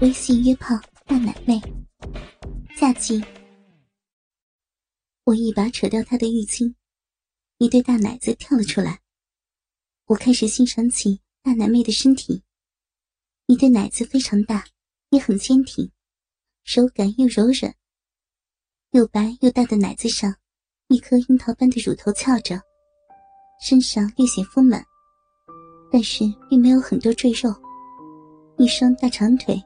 微信约炮大奶妹，下集。我一把扯掉她的浴巾，一对大奶子跳了出来。我开始欣赏起大奶妹的身体，一对奶子非常大，也很坚挺，手感又柔软。又白又大的奶子上，一颗樱桃般的乳头翘着，身上略显丰满，但是并没有很多赘肉。一双大长腿，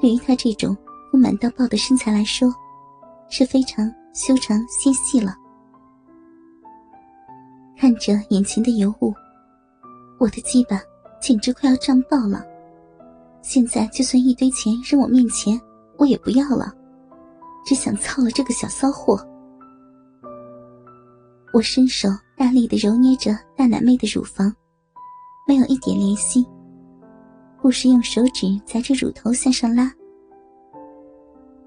对于她这种丰满到爆的身材来说，是非常修长纤细了。看着眼前的尤物，我的鸡巴简直快要胀爆了。现在就算一堆钱扔我面前，我也不要了。只想操了这个小骚货。我伸手大力的揉捏着大奶妹的乳房，没有一点怜惜，不时用手指夹着乳头向上拉。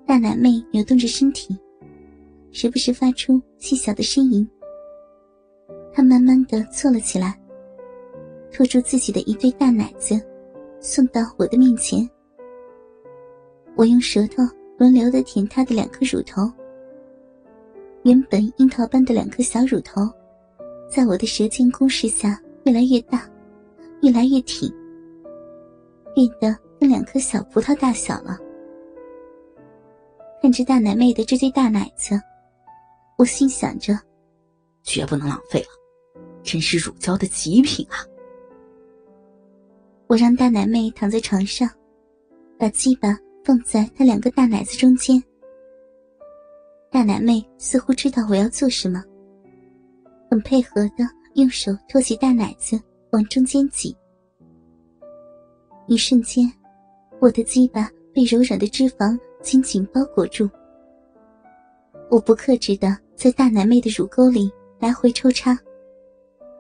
大奶妹扭动着身体，时不时发出细小的呻吟。她慢慢的坐了起来，托住自己的一对大奶子，送到我的面前。我用舌头。轮流的舔她的两颗乳头，原本樱桃般的两颗小乳头，在我的舌尖攻势下越来越大，越来越挺，变得跟两颗小葡萄大小了。看着大奶妹的这对大奶子，我心想着，绝不能浪费了，真是乳胶的极品啊！我让大奶妹躺在床上，把鸡巴。放在那两个大奶子中间，大奶妹似乎知道我要做什么，很配合的用手托起大奶子往中间挤。一瞬间，我的鸡巴被柔软的脂肪紧紧包裹住。我不克制的在大奶妹的乳沟里来回抽插，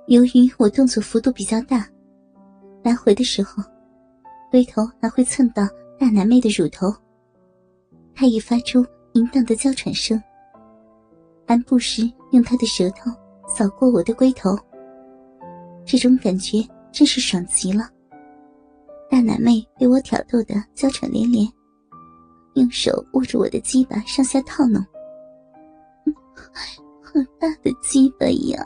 由于我动作幅度比较大，来回的时候，龟头还会蹭到。大奶妹的乳头，她也发出淫荡的娇喘声，还不时用她的舌头扫过我的龟头。这种感觉真是爽极了。大奶妹被我挑逗的娇喘连连，用手握住我的鸡巴上下套弄。好大的鸡巴呀，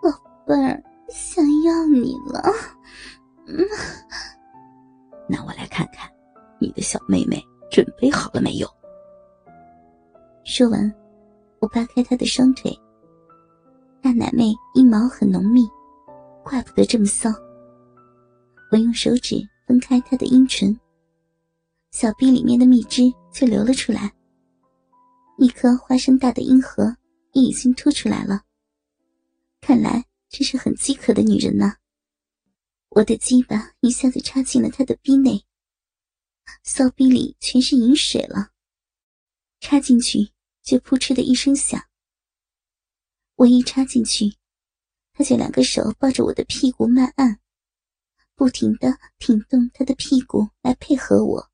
宝贝儿，想要你了。嗯，那我来看看。你的小妹妹准备好了没有？说完，我扒开她的双腿。大奶妹阴毛很浓密，怪不得这么骚。我用手指分开她的阴唇，小臂里面的蜜汁就流了出来。一颗花生大的阴核也已经凸出来了。看来这是很饥渴的女人呐。我的鸡巴一下子插进了她的逼内。骚逼里全是饮水了，插进去就扑哧的一声响。我一插进去，他就两个手抱着我的屁股慢按，不停的挺动他的屁股来配合我，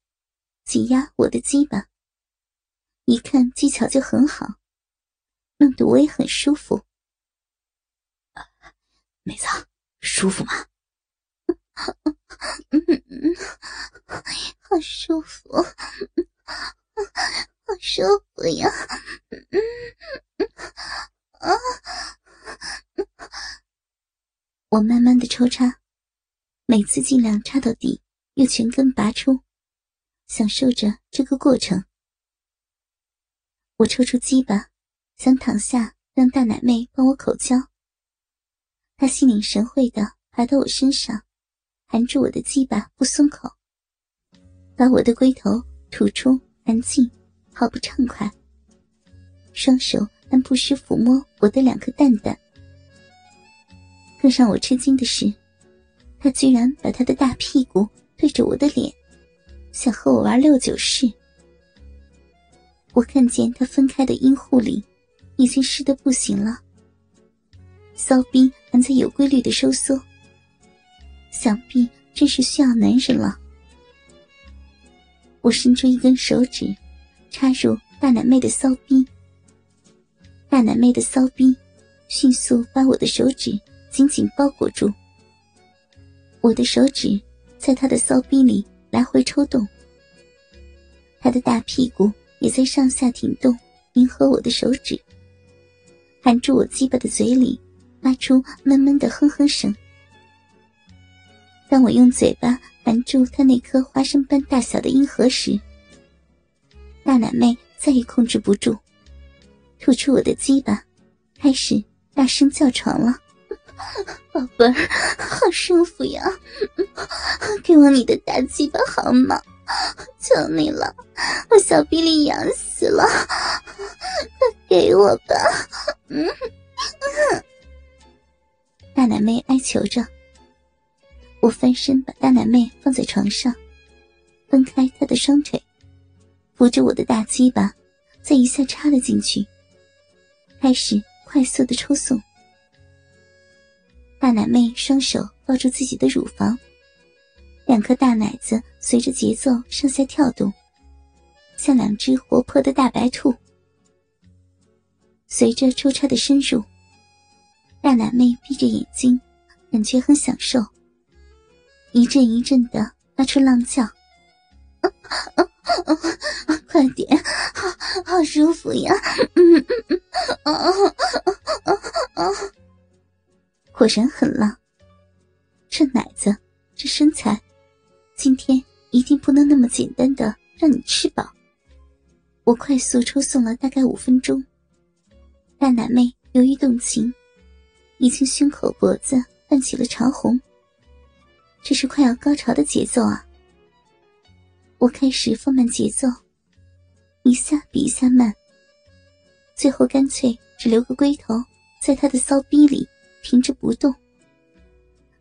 挤压我的鸡巴。一看技巧就很好，弄得我也很舒服。妹子，舒服吗？嗯 嗯，好舒服，好舒服呀！嗯嗯啊，我慢慢的抽插，每次尽量插到底，又全根拔出，享受着这个过程。我抽出鸡巴，想躺下让大奶妹帮我口交，她心领神会的爬到我身上。含住我的鸡巴不松口，把我的龟头吐出安静，好不畅快。双手还不时抚摸我的两颗蛋蛋。更让我吃惊的是，他居然把他的大屁股对着我的脸，想和我玩六九式。我看见他分开的阴户里，已经湿得不行了，骚逼还在有规律的收缩。想必真是需要男人了。我伸出一根手指，插入大奶妹的骚逼。大奶妹的骚逼迅速把我的手指紧紧包裹住。我的手指在她的骚逼里来回抽动，他的大屁股也在上下挺动，迎合我的手指，含住我鸡巴的嘴里，发出闷闷的哼哼声。当我用嘴巴含住他那颗花生般大小的阴核时，大奶妹再也控制不住，吐出我的鸡巴，开始大声叫床了。宝贝儿，好舒服呀！给我你的大鸡巴好吗？求你了，我小臂里痒死了，快给我吧！嗯，大奶妹哀求着。我翻身把大奶妹放在床上，分开她的双腿，扶着我的大鸡巴，再一下插了进去，开始快速的抽送。大奶妹双手抱住自己的乳房，两颗大奶子随着节奏上下跳动，像两只活泼的大白兔。随着抽插的深入，大奶妹闭着眼睛，感觉很享受。一阵一阵的发出浪叫，快点，好好舒服呀！嗯嗯嗯，啊啊啊！果然很浪，这奶子，这身材，今天一定不能那么简单的让你吃饱。我快速抽送了大概五分钟，大奶妹由于动情，已经胸口脖子泛起了潮红。这是快要高潮的节奏啊！我开始放慢节奏，一下比一下慢，最后干脆只留个龟头在他的骚逼里停着不动，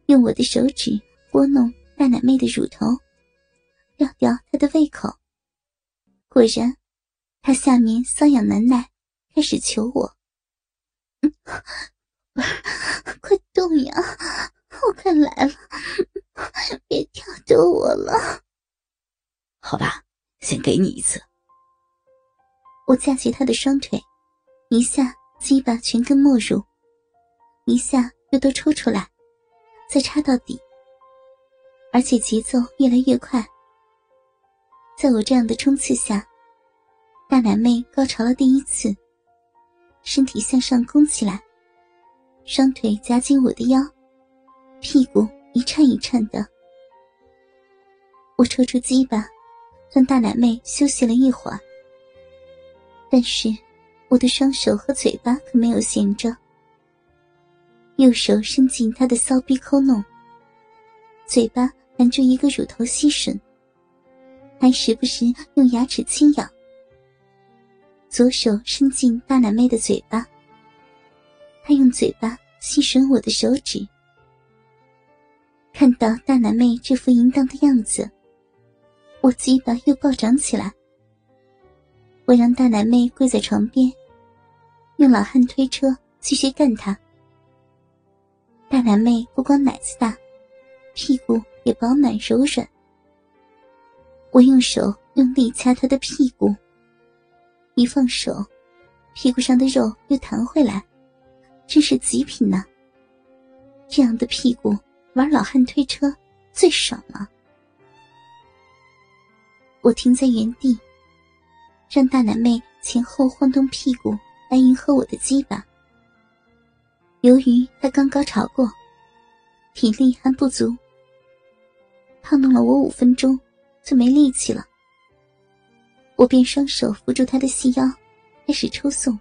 用我的手指拨弄大奶妹的乳头，吊吊她的胃口。果然，她下面瘙痒难耐，开始求我：“ 快动呀！我快来了！”别挑逗我了，好吧，先给你一次。我架起他的双腿，一下鸡巴全根没入，一下又都抽出来，再插到底，而且节奏越来越快。在我这样的冲刺下，大奶妹高潮了第一次，身体向上弓起来，双腿夹紧我的腰，屁股。一颤一颤的，我抽出鸡巴，让大奶妹休息了一会儿。但是，我的双手和嘴巴可没有闲着，右手伸进她的骚逼抠弄，嘴巴含住一个乳头吸吮，还时不时用牙齿轻咬。左手伸进大奶妹的嘴巴，他用嘴巴吸吮我的手指。看到大奶妹这副淫荡的样子，我鸡巴又暴涨起来。我让大奶妹跪在床边，用老汉推车继续干她。大奶妹不光奶子大，屁股也饱满柔软。我用手用力掐她的屁股，一放手，屁股上的肉又弹回来，真是极品呐！这样的屁股。玩老汉推车最爽了。我停在原地，让大奶妹前后晃动屁股来迎合我的鸡巴。由于他刚高潮过，体力还不足，她弄了我五分钟就没力气了。我便双手扶住他的细腰，开始抽送，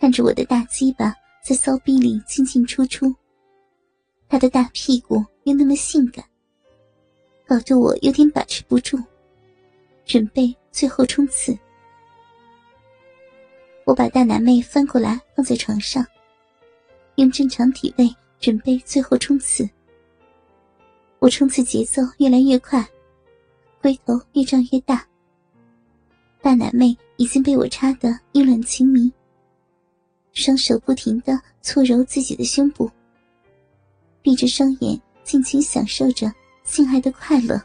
看着我的大鸡巴在骚逼里进进出出。他的大屁股又那么性感，搞得我有点把持不住，准备最后冲刺。我把大奶妹翻过来放在床上，用正常体位准备最后冲刺。我冲刺节奏越来越快，龟头越胀越大。大奶妹已经被我插得意乱情迷，双手不停的搓揉自己的胸部。闭着双眼，尽情享受着性爱的快乐。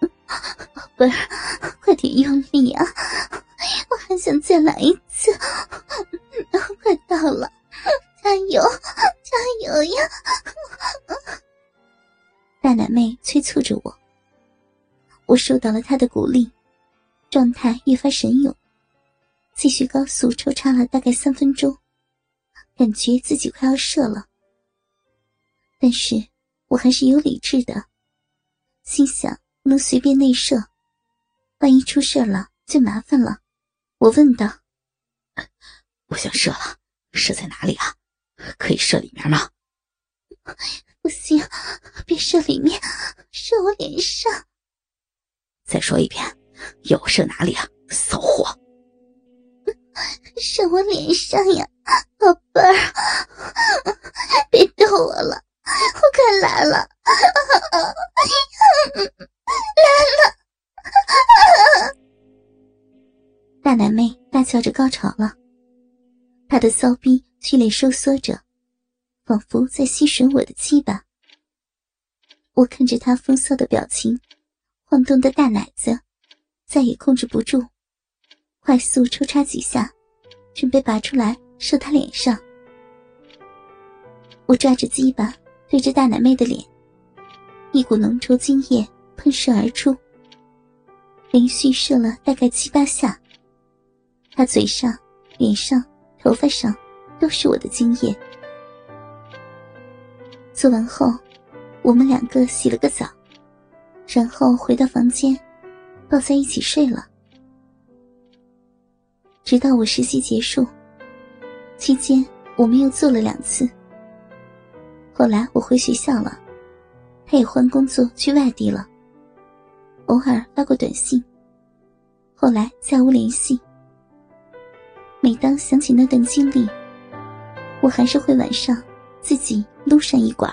宝贝儿，快点用力啊！我还想再来一次。快到了，加油，加油呀！大奶妹催促着我。我受到了他的鼓励，状态越发神勇，继续高速抽插了大概三分钟，感觉自己快要射了。但是我还是有理智的，心想不能随便内射，万一出事了就麻烦了。我问道：“我想射了，射在哪里啊？可以射里面吗？”不行，别射里面，射我脸上。再说一遍，要我射哪里啊？骚货！射我脸上呀，宝贝儿！别逗我了，我快来了，来了！大奶妹大笑着高潮了，她的骚逼剧烈收缩着，仿佛在吸吮我的鸡巴。我看着他风骚的表情。晃动的大奶子，再也控制不住，快速抽插几下，准备拔出来射他脸上。我抓着鸡巴对着大奶妹的脸，一股浓稠精液喷射而出，连续射了大概七八下。她嘴上、脸上、头发上都是我的经验。做完后，我们两个洗了个澡。然后回到房间，抱在一起睡了。直到我实习结束，期间我们又做了两次。后来我回学校了，他也换工作去外地了。偶尔发过短信，后来再无联系。每当想起那段经历，我还是会晚上自己撸上一管。